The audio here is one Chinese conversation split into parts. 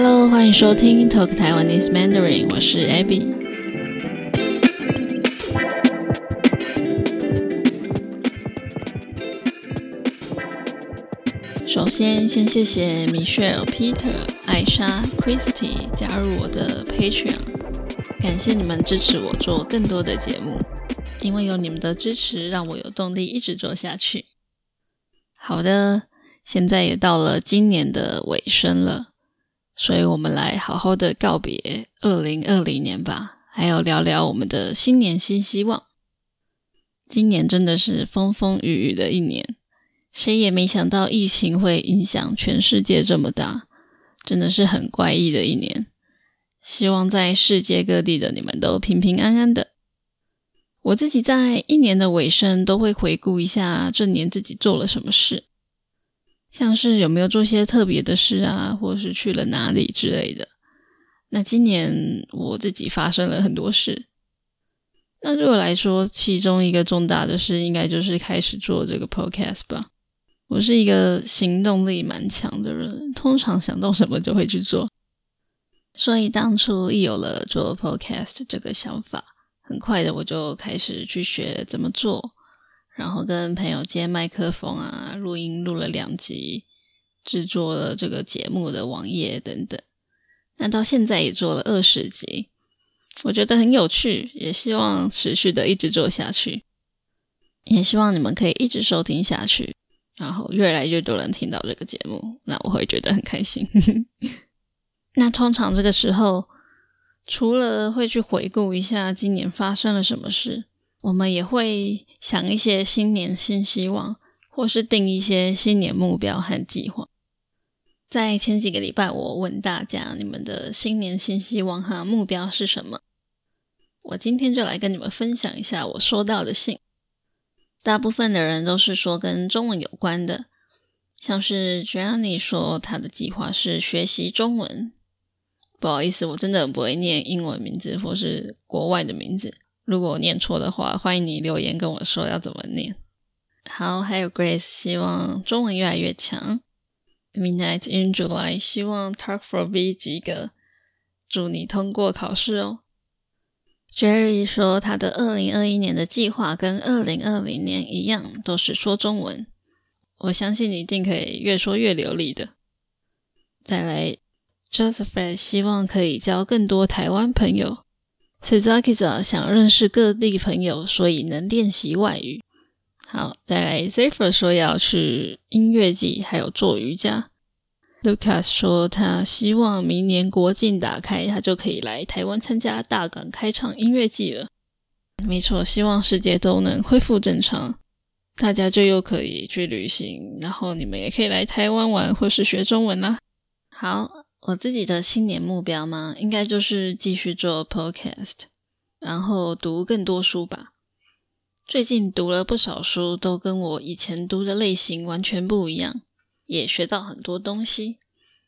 Hello，欢迎收听 Talk Taiwanese Mandarin，我是 Abby。首先，先谢谢 Michelle、Peter、艾莎、Christy 加入我的 Patreon，感谢你们支持我做更多的节目，因为有你们的支持，让我有动力一直做下去。好的，现在也到了今年的尾声了。所以，我们来好好的告别二零二零年吧，还有聊聊我们的新年新希望。今年真的是风风雨雨的一年，谁也没想到疫情会影响全世界这么大，真的是很怪异的一年。希望在世界各地的你们都平平安安的。我自己在一年的尾声都会回顾一下这年自己做了什么事。像是有没有做些特别的事啊，或是去了哪里之类的。那今年我自己发生了很多事。那对我来说，其中一个重大的事，应该就是开始做这个 podcast 吧。我是一个行动力蛮强的人，通常想到什么就会去做。所以当初一有了做 podcast 这个想法，很快的我就开始去学怎么做。然后跟朋友借麦克风啊，录音录了两集，制作了这个节目的网页等等。那到现在也做了二十集，我觉得很有趣，也希望持续的一直做下去。也希望你们可以一直收听下去，然后越来越多人听到这个节目，那我会觉得很开心。那通常这个时候，除了会去回顾一下今年发生了什么事。我们也会想一些新年新希望，或是定一些新年目标和计划。在前几个礼拜，我问大家你们的新年新希望和目标是什么？我今天就来跟你们分享一下我收到的信。大部分的人都是说跟中文有关的，像是 Jenny 说他的计划是学习中文。不好意思，我真的不会念英文名字或是国外的名字。如果我念错的话，欢迎你留言跟我说要怎么念。好，还有 Grace 希望中文越来越强。Midnight in July 希望 Talk for B 及格，祝你通过考试哦。Jerry 说他的二零二一年的计划跟二零二零年一样，都是说中文。我相信你一定可以越说越流利的。再来，Joseph 希望可以交更多台湾朋友。Suzaki 想认识各地朋友，所以能练习外语。好，再来 Zephyr 说要去音乐季，还有做瑜伽。Lucas 说他希望明年国境打开，他就可以来台湾参加大港开唱音乐季了。没错，希望世界都能恢复正常，大家就又可以去旅行，然后你们也可以来台湾玩或是学中文啦。好。我自己的新年目标吗？应该就是继续做 podcast，然后读更多书吧。最近读了不少书，都跟我以前读的类型完全不一样，也学到很多东西。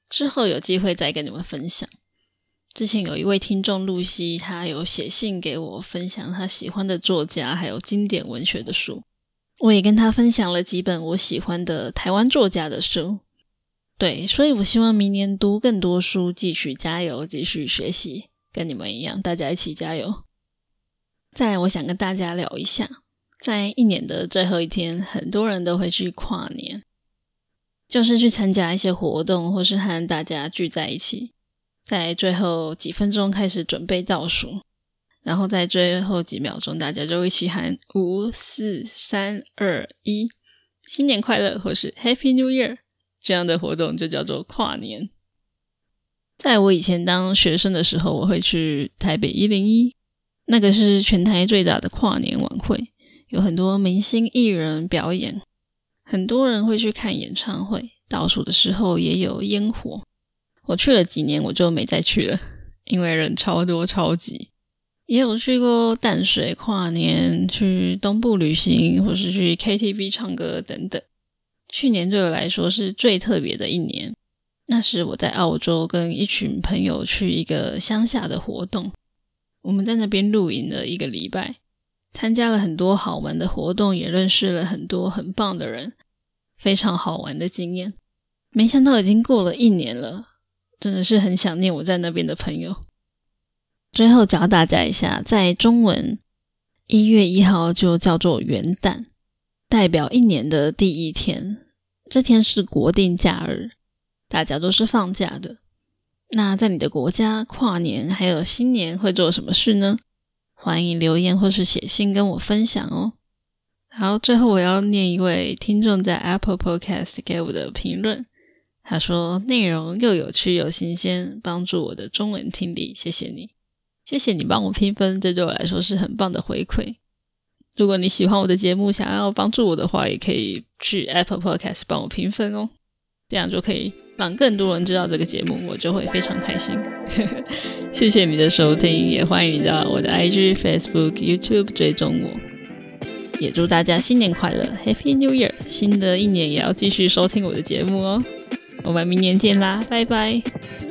之后有机会再跟你们分享。之前有一位听众露西，她有写信给我分享她喜欢的作家还有经典文学的书，我也跟她分享了几本我喜欢的台湾作家的书。对，所以我希望明年读更多书，继续加油，继续学习，跟你们一样，大家一起加油。再来，我想跟大家聊一下，在一年的最后一天，很多人都会去跨年，就是去参加一些活动，或是和大家聚在一起，在最后几分钟开始准备倒数，然后在最后几秒钟，大家就一起喊五、四、三、二、一，新年快乐，或是 Happy New Year。这样的活动就叫做跨年。在我以前当学生的时候，我会去台北一零一，那个是全台最大的跨年晚会，有很多明星艺人表演，很多人会去看演唱会。倒数的时候也有烟火。我去了几年，我就没再去了，因为人超多超级。也有去过淡水跨年，去东部旅行，或是去 KTV 唱歌等等。去年对我来说是最特别的一年。那时我在澳洲跟一群朋友去一个乡下的活动，我们在那边露营了一个礼拜，参加了很多好玩的活动，也认识了很多很棒的人，非常好玩的经验。没想到已经过了一年了，真的是很想念我在那边的朋友。最后教大家一下，在中文一月一号就叫做元旦，代表一年的第一天。这天是国定假日，大家都是放假的。那在你的国家跨年还有新年会做什么事呢？欢迎留言或是写信跟我分享哦。好，最后我要念一位听众在 Apple Podcast 给我的评论，他说内容又有趣又新鲜，帮助我的中文听力，谢谢你。谢谢你帮我评分，这对我来说是很棒的回馈。如果你喜欢我的节目，想要帮助我的话，也可以去 Apple Podcast 帮我评分哦，这样就可以让更多人知道这个节目，我就会非常开心。谢谢你的收听，也欢迎到我的 IG、Facebook、YouTube 追踪我。也祝大家新年快乐，Happy New Year！新的一年也要继续收听我的节目哦。我们明年见啦，拜拜。